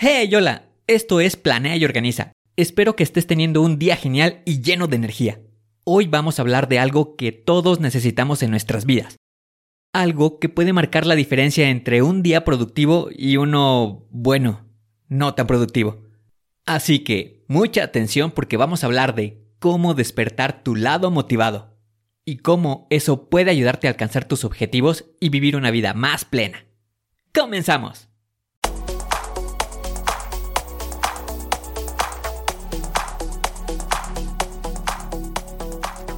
Hey, hola, esto es Planea y Organiza. Espero que estés teniendo un día genial y lleno de energía. Hoy vamos a hablar de algo que todos necesitamos en nuestras vidas. Algo que puede marcar la diferencia entre un día productivo y uno, bueno, no tan productivo. Así que, mucha atención porque vamos a hablar de cómo despertar tu lado motivado y cómo eso puede ayudarte a alcanzar tus objetivos y vivir una vida más plena. ¡Comenzamos!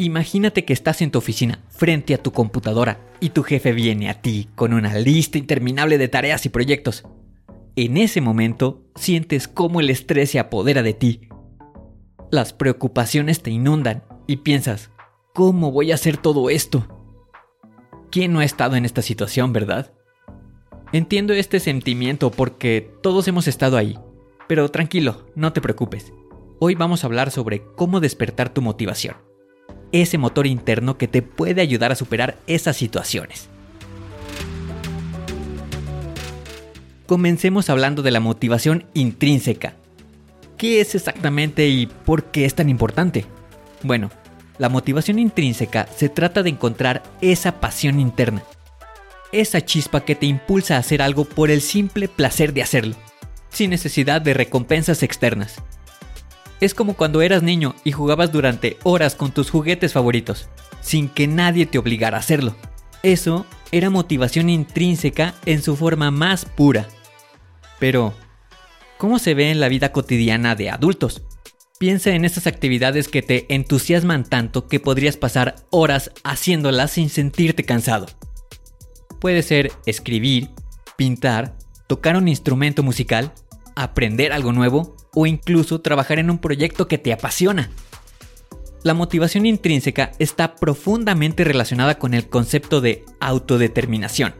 Imagínate que estás en tu oficina, frente a tu computadora, y tu jefe viene a ti con una lista interminable de tareas y proyectos. En ese momento, sientes cómo el estrés se apodera de ti. Las preocupaciones te inundan y piensas, ¿cómo voy a hacer todo esto? ¿Quién no ha estado en esta situación, verdad? Entiendo este sentimiento porque todos hemos estado ahí, pero tranquilo, no te preocupes. Hoy vamos a hablar sobre cómo despertar tu motivación ese motor interno que te puede ayudar a superar esas situaciones. Comencemos hablando de la motivación intrínseca. ¿Qué es exactamente y por qué es tan importante? Bueno, la motivación intrínseca se trata de encontrar esa pasión interna, esa chispa que te impulsa a hacer algo por el simple placer de hacerlo, sin necesidad de recompensas externas. Es como cuando eras niño y jugabas durante horas con tus juguetes favoritos, sin que nadie te obligara a hacerlo. Eso era motivación intrínseca en su forma más pura. Pero, ¿cómo se ve en la vida cotidiana de adultos? Piensa en esas actividades que te entusiasman tanto que podrías pasar horas haciéndolas sin sentirte cansado. Puede ser escribir, pintar, tocar un instrumento musical, aprender algo nuevo o incluso trabajar en un proyecto que te apasiona. La motivación intrínseca está profundamente relacionada con el concepto de autodeterminación.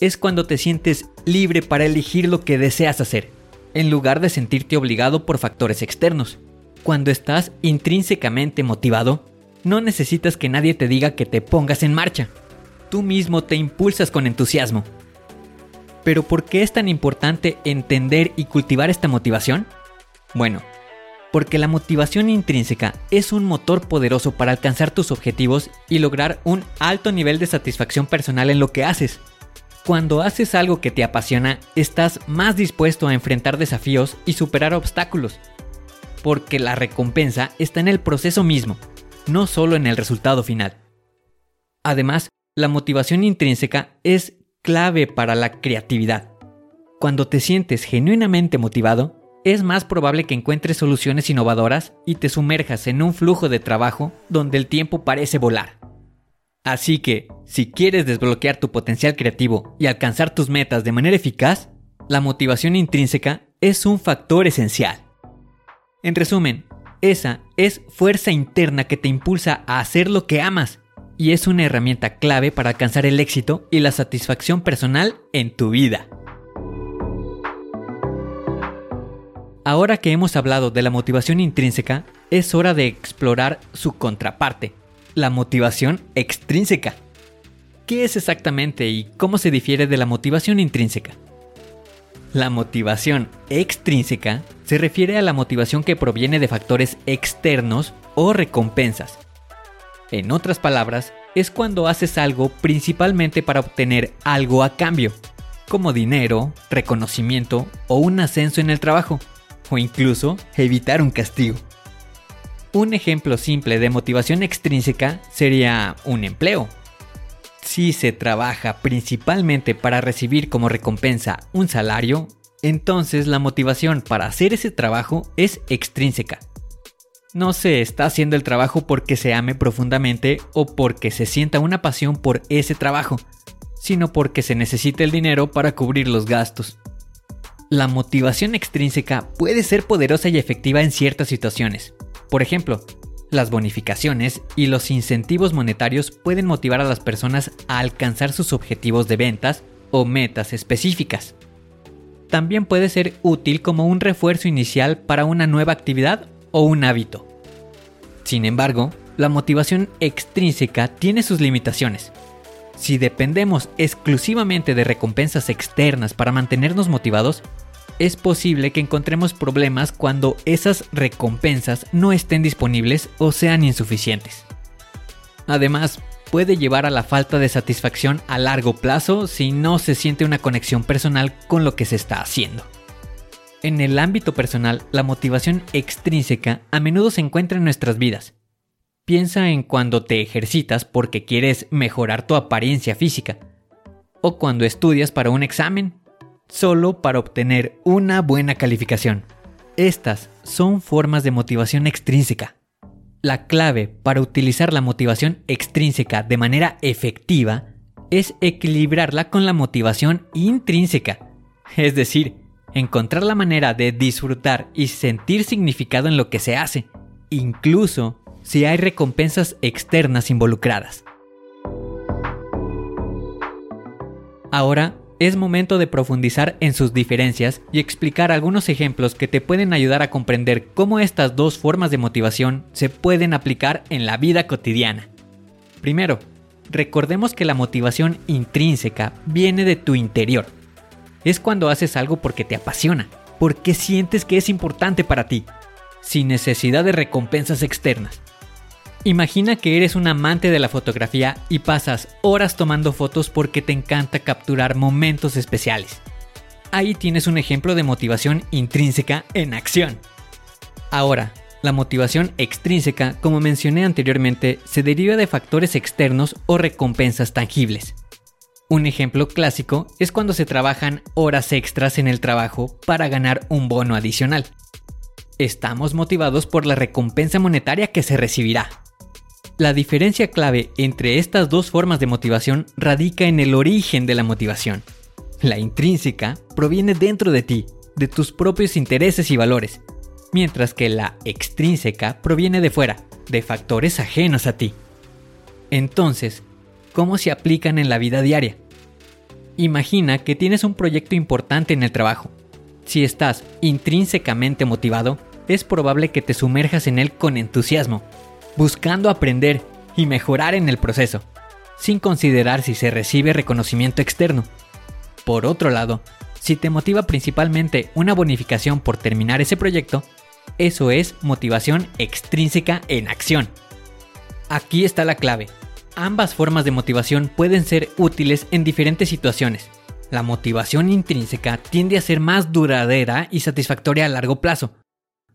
Es cuando te sientes libre para elegir lo que deseas hacer, en lugar de sentirte obligado por factores externos. Cuando estás intrínsecamente motivado, no necesitas que nadie te diga que te pongas en marcha. Tú mismo te impulsas con entusiasmo pero ¿por qué es tan importante entender y cultivar esta motivación? Bueno, porque la motivación intrínseca es un motor poderoso para alcanzar tus objetivos y lograr un alto nivel de satisfacción personal en lo que haces. Cuando haces algo que te apasiona, estás más dispuesto a enfrentar desafíos y superar obstáculos, porque la recompensa está en el proceso mismo, no solo en el resultado final. Además, la motivación intrínseca es clave para la creatividad. Cuando te sientes genuinamente motivado, es más probable que encuentres soluciones innovadoras y te sumerjas en un flujo de trabajo donde el tiempo parece volar. Así que, si quieres desbloquear tu potencial creativo y alcanzar tus metas de manera eficaz, la motivación intrínseca es un factor esencial. En resumen, esa es fuerza interna que te impulsa a hacer lo que amas y es una herramienta clave para alcanzar el éxito y la satisfacción personal en tu vida. Ahora que hemos hablado de la motivación intrínseca, es hora de explorar su contraparte, la motivación extrínseca. ¿Qué es exactamente y cómo se difiere de la motivación intrínseca? La motivación extrínseca se refiere a la motivación que proviene de factores externos o recompensas. En otras palabras, es cuando haces algo principalmente para obtener algo a cambio, como dinero, reconocimiento o un ascenso en el trabajo, o incluso evitar un castigo. Un ejemplo simple de motivación extrínseca sería un empleo. Si se trabaja principalmente para recibir como recompensa un salario, entonces la motivación para hacer ese trabajo es extrínseca. No se está haciendo el trabajo porque se ame profundamente o porque se sienta una pasión por ese trabajo, sino porque se necesita el dinero para cubrir los gastos. La motivación extrínseca puede ser poderosa y efectiva en ciertas situaciones. Por ejemplo, las bonificaciones y los incentivos monetarios pueden motivar a las personas a alcanzar sus objetivos de ventas o metas específicas. También puede ser útil como un refuerzo inicial para una nueva actividad o un hábito. Sin embargo, la motivación extrínseca tiene sus limitaciones. Si dependemos exclusivamente de recompensas externas para mantenernos motivados, es posible que encontremos problemas cuando esas recompensas no estén disponibles o sean insuficientes. Además, puede llevar a la falta de satisfacción a largo plazo si no se siente una conexión personal con lo que se está haciendo. En el ámbito personal, la motivación extrínseca a menudo se encuentra en nuestras vidas. Piensa en cuando te ejercitas porque quieres mejorar tu apariencia física, o cuando estudias para un examen, solo para obtener una buena calificación. Estas son formas de motivación extrínseca. La clave para utilizar la motivación extrínseca de manera efectiva es equilibrarla con la motivación intrínseca, es decir, encontrar la manera de disfrutar y sentir significado en lo que se hace, incluso si hay recompensas externas involucradas. Ahora es momento de profundizar en sus diferencias y explicar algunos ejemplos que te pueden ayudar a comprender cómo estas dos formas de motivación se pueden aplicar en la vida cotidiana. Primero, recordemos que la motivación intrínseca viene de tu interior es cuando haces algo porque te apasiona, porque sientes que es importante para ti, sin necesidad de recompensas externas. Imagina que eres un amante de la fotografía y pasas horas tomando fotos porque te encanta capturar momentos especiales. Ahí tienes un ejemplo de motivación intrínseca en acción. Ahora, la motivación extrínseca, como mencioné anteriormente, se deriva de factores externos o recompensas tangibles. Un ejemplo clásico es cuando se trabajan horas extras en el trabajo para ganar un bono adicional. Estamos motivados por la recompensa monetaria que se recibirá. La diferencia clave entre estas dos formas de motivación radica en el origen de la motivación. La intrínseca proviene dentro de ti, de tus propios intereses y valores, mientras que la extrínseca proviene de fuera, de factores ajenos a ti. Entonces, cómo se aplican en la vida diaria. Imagina que tienes un proyecto importante en el trabajo. Si estás intrínsecamente motivado, es probable que te sumerjas en él con entusiasmo, buscando aprender y mejorar en el proceso, sin considerar si se recibe reconocimiento externo. Por otro lado, si te motiva principalmente una bonificación por terminar ese proyecto, eso es motivación extrínseca en acción. Aquí está la clave. Ambas formas de motivación pueden ser útiles en diferentes situaciones. La motivación intrínseca tiende a ser más duradera y satisfactoria a largo plazo,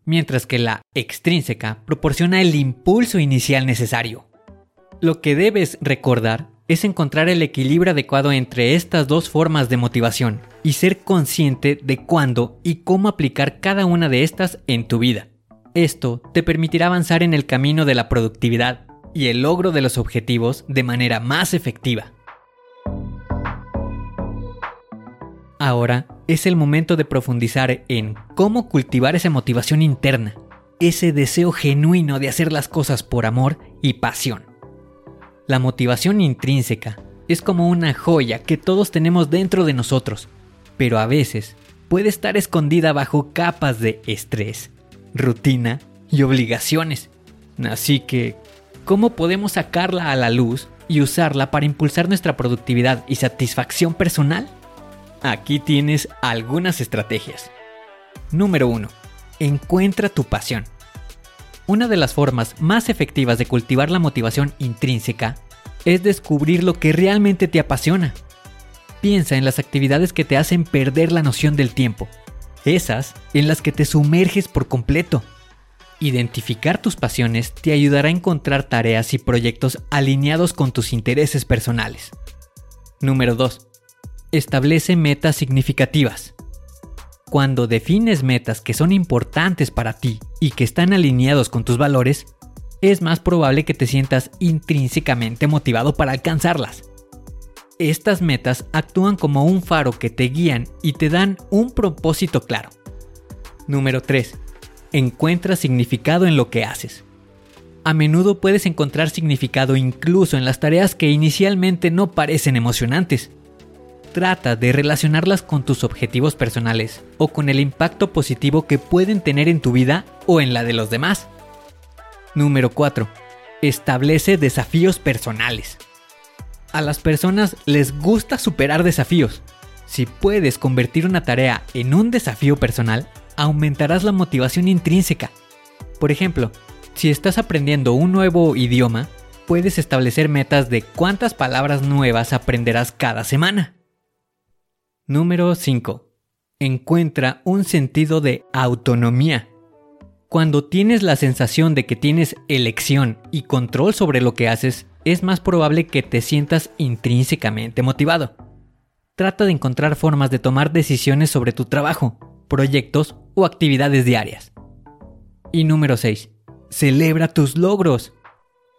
mientras que la extrínseca proporciona el impulso inicial necesario. Lo que debes recordar es encontrar el equilibrio adecuado entre estas dos formas de motivación y ser consciente de cuándo y cómo aplicar cada una de estas en tu vida. Esto te permitirá avanzar en el camino de la productividad y el logro de los objetivos de manera más efectiva. Ahora es el momento de profundizar en cómo cultivar esa motivación interna, ese deseo genuino de hacer las cosas por amor y pasión. La motivación intrínseca es como una joya que todos tenemos dentro de nosotros, pero a veces puede estar escondida bajo capas de estrés, rutina y obligaciones. Así que ¿Cómo podemos sacarla a la luz y usarla para impulsar nuestra productividad y satisfacción personal? Aquí tienes algunas estrategias. Número 1. Encuentra tu pasión. Una de las formas más efectivas de cultivar la motivación intrínseca es descubrir lo que realmente te apasiona. Piensa en las actividades que te hacen perder la noción del tiempo, esas en las que te sumerges por completo. Identificar tus pasiones te ayudará a encontrar tareas y proyectos alineados con tus intereses personales. Número 2. Establece metas significativas. Cuando defines metas que son importantes para ti y que están alineados con tus valores, es más probable que te sientas intrínsecamente motivado para alcanzarlas. Estas metas actúan como un faro que te guían y te dan un propósito claro. Número 3. Encuentra significado en lo que haces. A menudo puedes encontrar significado incluso en las tareas que inicialmente no parecen emocionantes. Trata de relacionarlas con tus objetivos personales o con el impacto positivo que pueden tener en tu vida o en la de los demás. Número 4. Establece desafíos personales. A las personas les gusta superar desafíos. Si puedes convertir una tarea en un desafío personal, aumentarás la motivación intrínseca. Por ejemplo, si estás aprendiendo un nuevo idioma, puedes establecer metas de cuántas palabras nuevas aprenderás cada semana. Número 5. Encuentra un sentido de autonomía. Cuando tienes la sensación de que tienes elección y control sobre lo que haces, es más probable que te sientas intrínsecamente motivado. Trata de encontrar formas de tomar decisiones sobre tu trabajo, proyectos o actividades diarias. Y número 6. Celebra tus logros.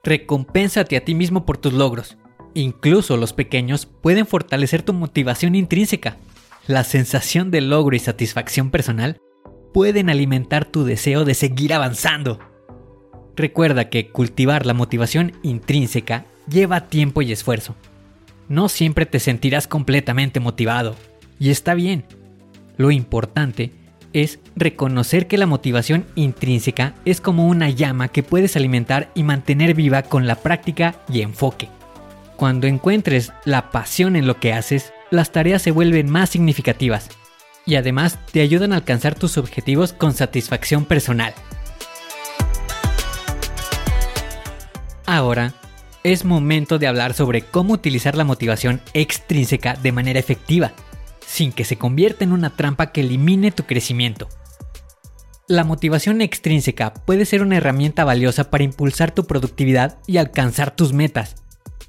Recompénsate a ti mismo por tus logros. Incluso los pequeños pueden fortalecer tu motivación intrínseca. La sensación de logro y satisfacción personal pueden alimentar tu deseo de seguir avanzando. Recuerda que cultivar la motivación intrínseca lleva tiempo y esfuerzo. No siempre te sentirás completamente motivado, y está bien. Lo importante es reconocer que la motivación intrínseca es como una llama que puedes alimentar y mantener viva con la práctica y enfoque. Cuando encuentres la pasión en lo que haces, las tareas se vuelven más significativas y además te ayudan a alcanzar tus objetivos con satisfacción personal. Ahora, es momento de hablar sobre cómo utilizar la motivación extrínseca de manera efectiva, sin que se convierta en una trampa que elimine tu crecimiento. La motivación extrínseca puede ser una herramienta valiosa para impulsar tu productividad y alcanzar tus metas,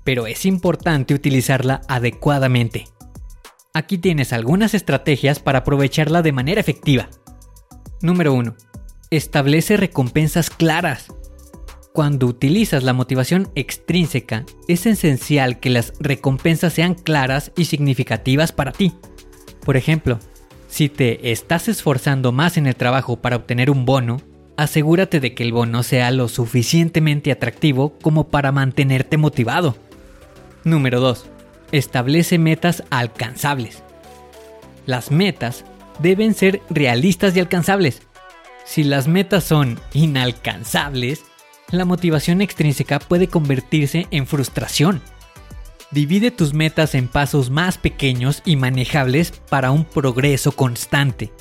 pero es importante utilizarla adecuadamente. Aquí tienes algunas estrategias para aprovecharla de manera efectiva. Número 1. Establece recompensas claras. Cuando utilizas la motivación extrínseca, es esencial que las recompensas sean claras y significativas para ti. Por ejemplo, si te estás esforzando más en el trabajo para obtener un bono, asegúrate de que el bono sea lo suficientemente atractivo como para mantenerte motivado. Número 2 establece metas alcanzables. Las metas deben ser realistas y alcanzables. Si las metas son inalcanzables, la motivación extrínseca puede convertirse en frustración. Divide tus metas en pasos más pequeños y manejables para un progreso constante.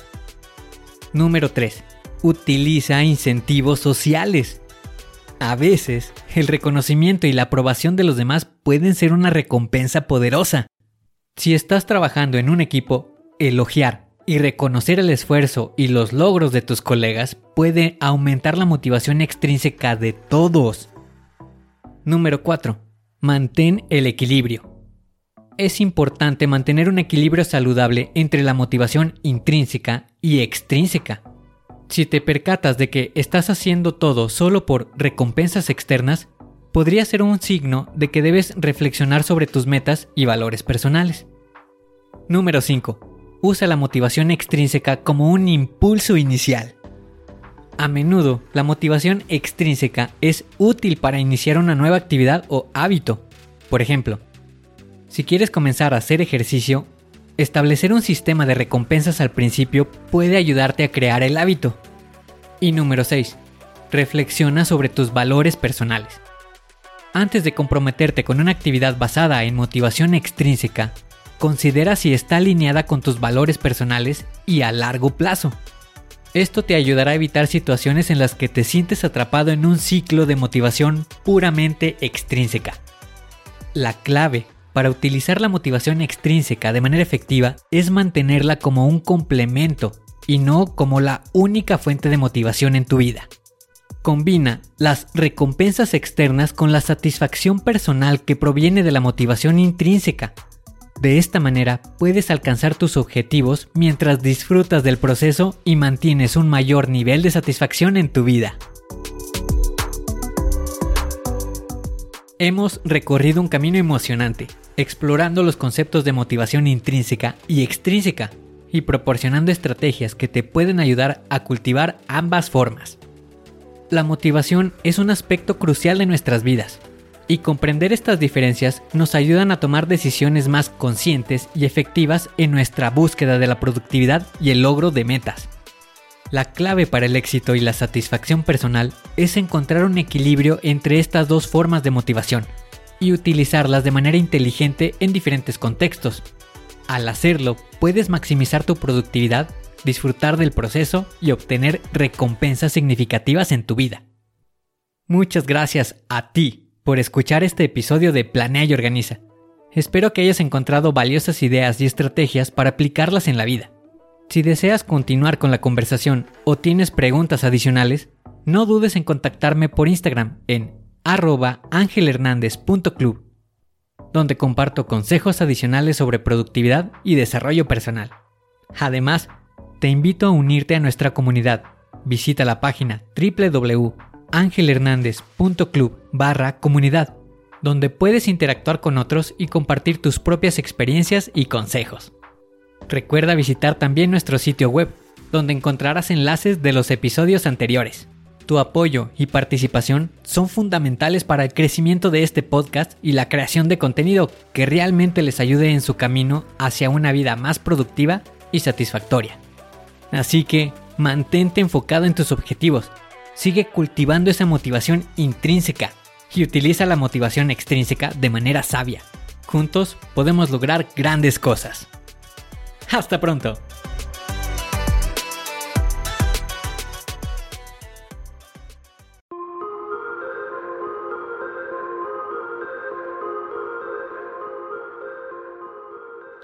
Número 3. Utiliza incentivos sociales. A veces, el reconocimiento y la aprobación de los demás pueden ser una recompensa poderosa. Si estás trabajando en un equipo, elogiar y reconocer el esfuerzo y los logros de tus colegas puede aumentar la motivación extrínseca de todos. Número 4. Mantén el equilibrio. Es importante mantener un equilibrio saludable entre la motivación intrínseca y extrínseca. Si te percatas de que estás haciendo todo solo por recompensas externas, podría ser un signo de que debes reflexionar sobre tus metas y valores personales. Número 5. Usa la motivación extrínseca como un impulso inicial. A menudo, la motivación extrínseca es útil para iniciar una nueva actividad o hábito. Por ejemplo, si quieres comenzar a hacer ejercicio, Establecer un sistema de recompensas al principio puede ayudarte a crear el hábito. Y número 6. Reflexiona sobre tus valores personales. Antes de comprometerte con una actividad basada en motivación extrínseca, considera si está alineada con tus valores personales y a largo plazo. Esto te ayudará a evitar situaciones en las que te sientes atrapado en un ciclo de motivación puramente extrínseca. La clave para utilizar la motivación extrínseca de manera efectiva es mantenerla como un complemento y no como la única fuente de motivación en tu vida. Combina las recompensas externas con la satisfacción personal que proviene de la motivación intrínseca. De esta manera puedes alcanzar tus objetivos mientras disfrutas del proceso y mantienes un mayor nivel de satisfacción en tu vida. Hemos recorrido un camino emocionante, explorando los conceptos de motivación intrínseca y extrínseca y proporcionando estrategias que te pueden ayudar a cultivar ambas formas. La motivación es un aspecto crucial de nuestras vidas, y comprender estas diferencias nos ayudan a tomar decisiones más conscientes y efectivas en nuestra búsqueda de la productividad y el logro de metas. La clave para el éxito y la satisfacción personal es encontrar un equilibrio entre estas dos formas de motivación y utilizarlas de manera inteligente en diferentes contextos, al hacerlo, puedes maximizar tu productividad, disfrutar del proceso y obtener recompensas significativas en tu vida. Muchas gracias a ti por escuchar este episodio de Planea y Organiza. Espero que hayas encontrado valiosas ideas y estrategias para aplicarlas en la vida. Si deseas continuar con la conversación o tienes preguntas adicionales, no dudes en contactarme por Instagram en arroba angelhernandez.club donde comparto consejos adicionales sobre productividad y desarrollo personal. Además, te invito a unirte a nuestra comunidad. Visita la página www.angelhernandez.club barra comunidad, donde puedes interactuar con otros y compartir tus propias experiencias y consejos. Recuerda visitar también nuestro sitio web, donde encontrarás enlaces de los episodios anteriores. Tu apoyo y participación son fundamentales para el crecimiento de este podcast y la creación de contenido que realmente les ayude en su camino hacia una vida más productiva y satisfactoria. Así que mantente enfocado en tus objetivos, sigue cultivando esa motivación intrínseca y utiliza la motivación extrínseca de manera sabia. Juntos podemos lograr grandes cosas. Hasta pronto.